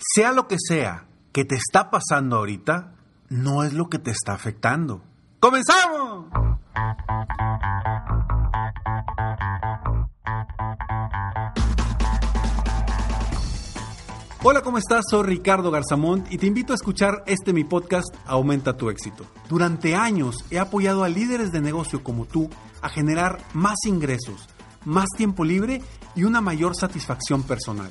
Sea lo que sea que te está pasando ahorita, no es lo que te está afectando. ¡Comenzamos! Hola, ¿cómo estás? Soy Ricardo Garzamont y te invito a escuchar este mi podcast Aumenta tu éxito. Durante años he apoyado a líderes de negocio como tú a generar más ingresos, más tiempo libre y una mayor satisfacción personal.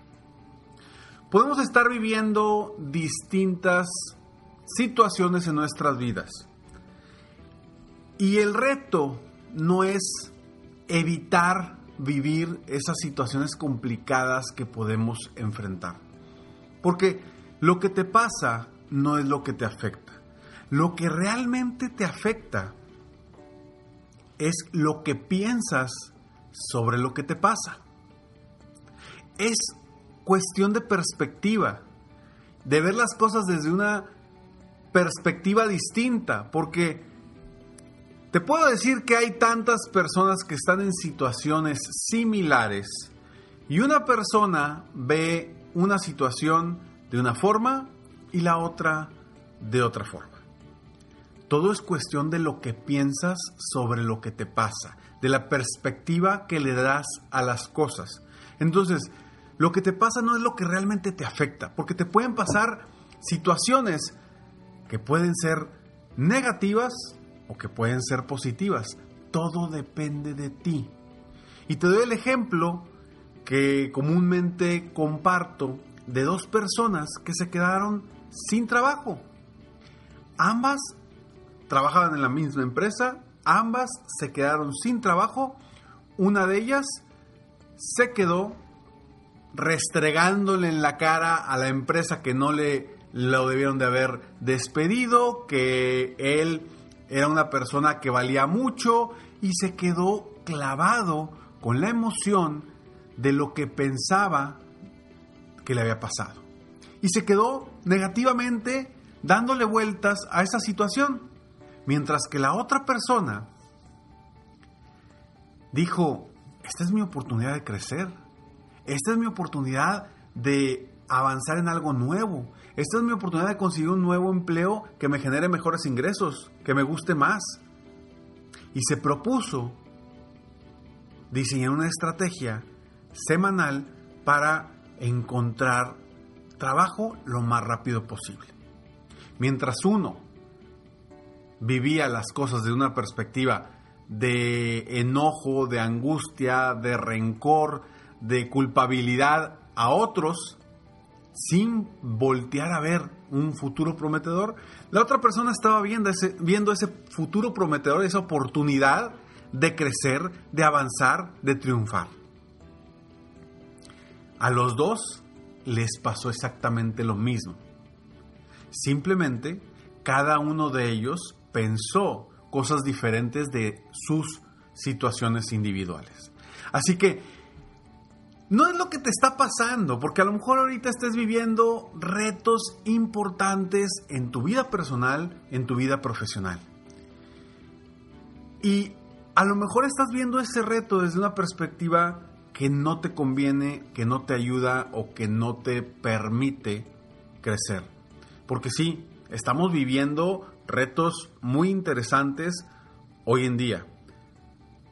podemos estar viviendo distintas situaciones en nuestras vidas. Y el reto no es evitar vivir esas situaciones complicadas que podemos enfrentar. Porque lo que te pasa no es lo que te afecta. Lo que realmente te afecta es lo que piensas sobre lo que te pasa. Es cuestión de perspectiva, de ver las cosas desde una perspectiva distinta, porque te puedo decir que hay tantas personas que están en situaciones similares y una persona ve una situación de una forma y la otra de otra forma. Todo es cuestión de lo que piensas sobre lo que te pasa, de la perspectiva que le das a las cosas. Entonces, lo que te pasa no es lo que realmente te afecta, porque te pueden pasar situaciones que pueden ser negativas o que pueden ser positivas. Todo depende de ti. Y te doy el ejemplo que comúnmente comparto de dos personas que se quedaron sin trabajo. Ambas trabajaban en la misma empresa, ambas se quedaron sin trabajo. Una de ellas se quedó restregándole en la cara a la empresa que no le lo debieron de haber despedido, que él era una persona que valía mucho y se quedó clavado con la emoción de lo que pensaba que le había pasado. Y se quedó negativamente dándole vueltas a esa situación, mientras que la otra persona dijo, esta es mi oportunidad de crecer, esta es mi oportunidad de avanzar en algo nuevo. Esta es mi oportunidad de conseguir un nuevo empleo que me genere mejores ingresos, que me guste más. Y se propuso diseñar una estrategia semanal para encontrar trabajo lo más rápido posible. Mientras uno vivía las cosas de una perspectiva de enojo, de angustia, de rencor, de culpabilidad a otros sin voltear a ver un futuro prometedor, la otra persona estaba viendo ese, viendo ese futuro prometedor, esa oportunidad de crecer, de avanzar, de triunfar. A los dos les pasó exactamente lo mismo. Simplemente cada uno de ellos pensó cosas diferentes de sus situaciones individuales. Así que no es lo que te está pasando, porque a lo mejor ahorita estés viviendo retos importantes en tu vida personal, en tu vida profesional. Y a lo mejor estás viendo ese reto desde una perspectiva que no te conviene, que no te ayuda o que no te permite crecer. Porque sí, estamos viviendo retos muy interesantes hoy en día,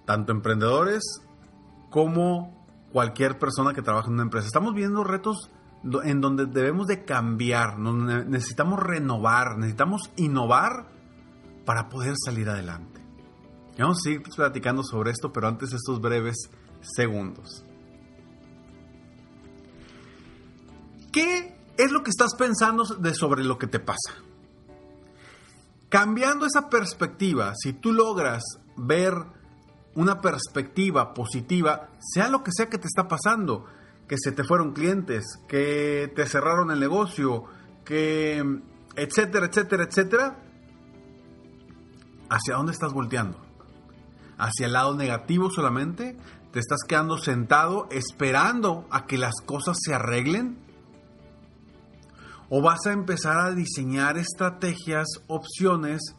tanto emprendedores como cualquier persona que trabaja en una empresa. Estamos viendo retos en donde debemos de cambiar, necesitamos renovar, necesitamos innovar para poder salir adelante. vamos a seguir platicando sobre esto, pero antes estos breves segundos. ¿Qué es lo que estás pensando de sobre lo que te pasa? Cambiando esa perspectiva, si tú logras ver una perspectiva positiva, sea lo que sea que te está pasando, que se te fueron clientes, que te cerraron el negocio, que etcétera, etcétera, etcétera, ¿hacia dónde estás volteando? ¿Hacia el lado negativo solamente? ¿Te estás quedando sentado esperando a que las cosas se arreglen? ¿O vas a empezar a diseñar estrategias, opciones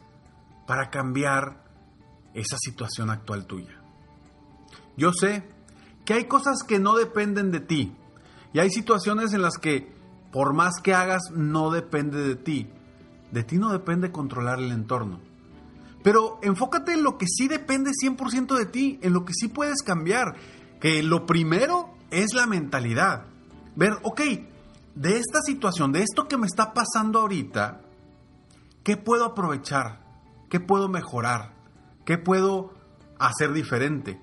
para cambiar esa situación actual tuya? Yo sé que hay cosas que no dependen de ti y hay situaciones en las que por más que hagas no depende de ti. De ti no depende controlar el entorno. Pero enfócate en lo que sí depende 100% de ti, en lo que sí puedes cambiar. Que lo primero es la mentalidad. Ver, ok, de esta situación, de esto que me está pasando ahorita, ¿qué puedo aprovechar? ¿Qué puedo mejorar? ¿Qué puedo hacer diferente?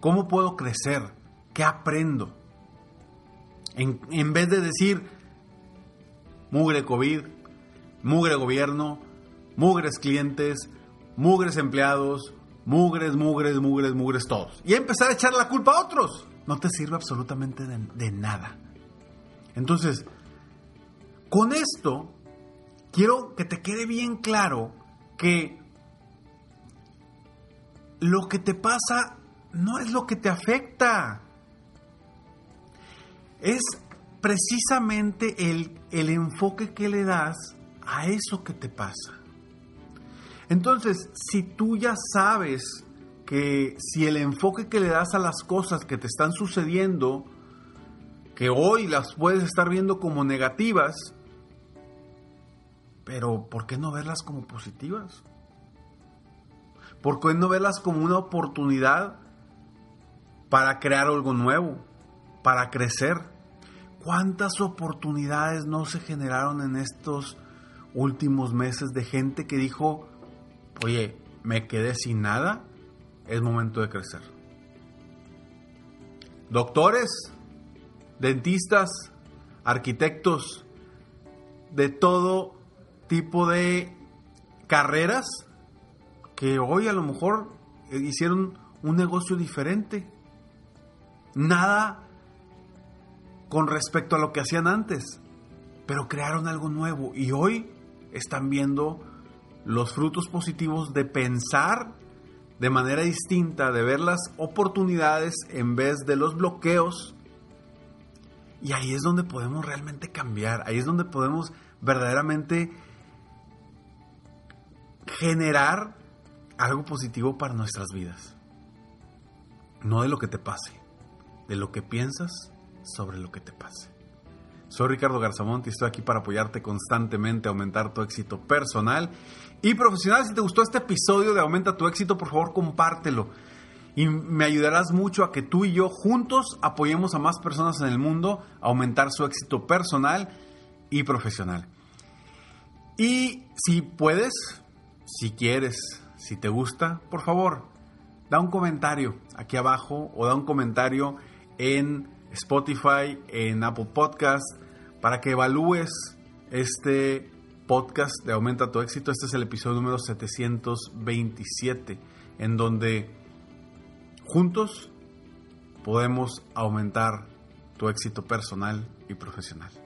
¿Cómo puedo crecer? ¿Qué aprendo? En, en vez de decir, mugre COVID, mugre gobierno, mugres clientes, mugres empleados, mugres, mugres, mugres, mugres todos. Y empezar a echar la culpa a otros. No te sirve absolutamente de, de nada. Entonces, con esto, quiero que te quede bien claro que lo que te pasa no es lo que te afecta. Es precisamente el, el enfoque que le das a eso que te pasa. Entonces, si tú ya sabes que si el enfoque que le das a las cosas que te están sucediendo, que hoy las puedes estar viendo como negativas, pero ¿por qué no verlas como positivas? ¿Por qué no verlas como una oportunidad para crear algo nuevo, para crecer? ¿Cuántas oportunidades no se generaron en estos últimos meses de gente que dijo, oye, me quedé sin nada, es momento de crecer? Doctores, dentistas, arquitectos, de todo tipo de carreras que hoy a lo mejor hicieron un negocio diferente. Nada con respecto a lo que hacían antes, pero crearon algo nuevo y hoy están viendo los frutos positivos de pensar de manera distinta, de ver las oportunidades en vez de los bloqueos. Y ahí es donde podemos realmente cambiar, ahí es donde podemos verdaderamente generar algo positivo para nuestras vidas. No de lo que te pase, de lo que piensas sobre lo que te pase. Soy Ricardo Garzamont y estoy aquí para apoyarte constantemente a aumentar tu éxito personal y profesional. Si te gustó este episodio de Aumenta tu éxito, por favor compártelo. Y me ayudarás mucho a que tú y yo juntos apoyemos a más personas en el mundo a aumentar su éxito personal y profesional. Y si puedes, si quieres, si te gusta, por favor, da un comentario aquí abajo o da un comentario en Spotify, en Apple Podcast, para que evalúes este podcast de Aumenta tu éxito. Este es el episodio número 727, en donde juntos podemos aumentar tu éxito personal y profesional.